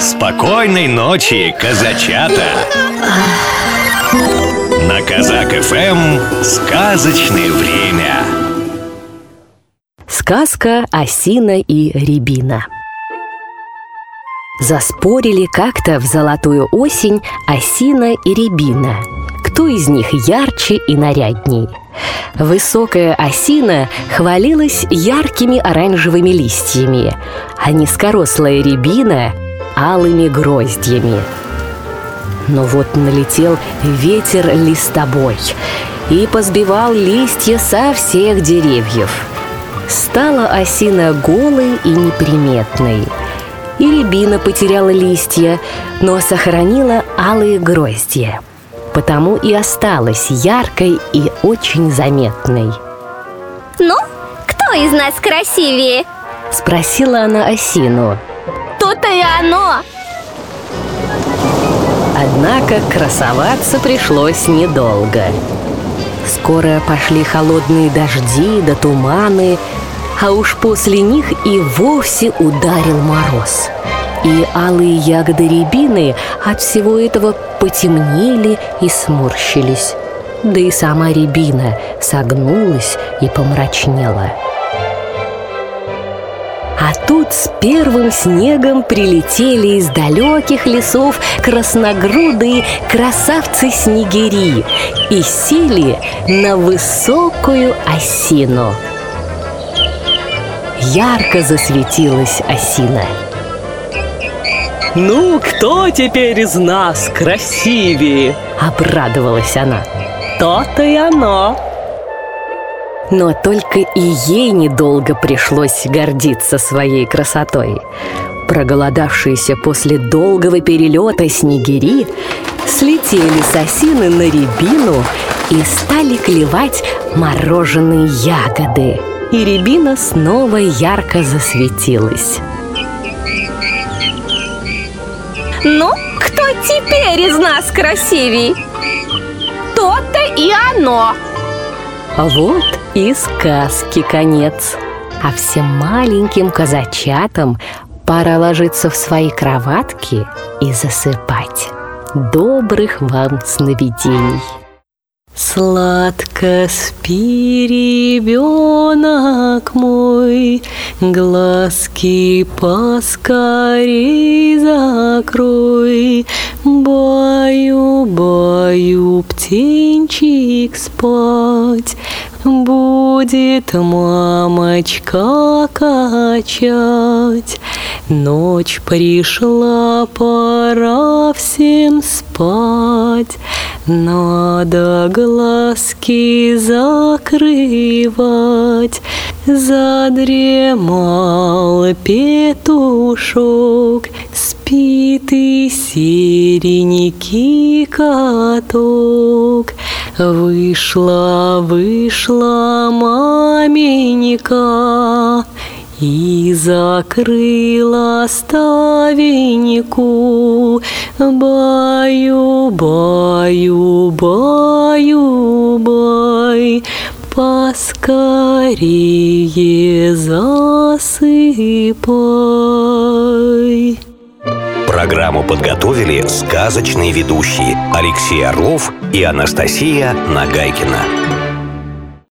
Спокойной ночи, казачата! На Казак ФМ сказочное время. Сказка Осина и Рябина. Заспорили как-то в золотую осень Осина и Рябина. Кто из них ярче и нарядней? Высокая осина хвалилась яркими оранжевыми листьями, а низкорослая рябина — алыми гроздьями. Но вот налетел ветер листобой и позбивал листья со всех деревьев. Стала осина голой и неприметной. И рябина потеряла листья, но сохранила алые гроздья — потому и осталась яркой и очень заметной. Ну, кто из нас красивее? Спросила она осину. То-то и оно! Однако красоваться пришлось недолго. Скоро пошли холодные дожди да туманы, а уж после них и вовсе ударил мороз. И алые ягоды рябины от всего этого потемнели и сморщились. Да и сама рябина согнулась и помрачнела. А тут с первым снегом прилетели из далеких лесов красногрудые красавцы-снегири и сели на высокую осину. Ярко засветилась осина – «Ну, кто теперь из нас красивее?» — обрадовалась она. «То-то и оно!» Но только и ей недолго пришлось гордиться своей красотой. Проголодавшиеся после долгого перелета снегири слетели с осины на рябину и стали клевать мороженые ягоды. И рябина снова ярко засветилась. Ну, кто теперь из нас красивей? То-то и оно вот и сказки конец. А всем маленьким казачатам пора ложиться в свои кроватки и засыпать. Добрых вам сновидений! Сладко спи, ребенок мой, Глазки поскорей закрой, Баю, баю, птенчик спать, Будет мамочка качать. Ночь пришла, пора всем спать. Надо глазки закрывать, Задремал петушок, Спит и серенький каток. Вышла, вышла маменька, и закрыла ставеньку. Баю, баю, баю, бай Поскорее засыпай Программу подготовили сказочные ведущие Алексей Орлов и Анастасия Нагайкина.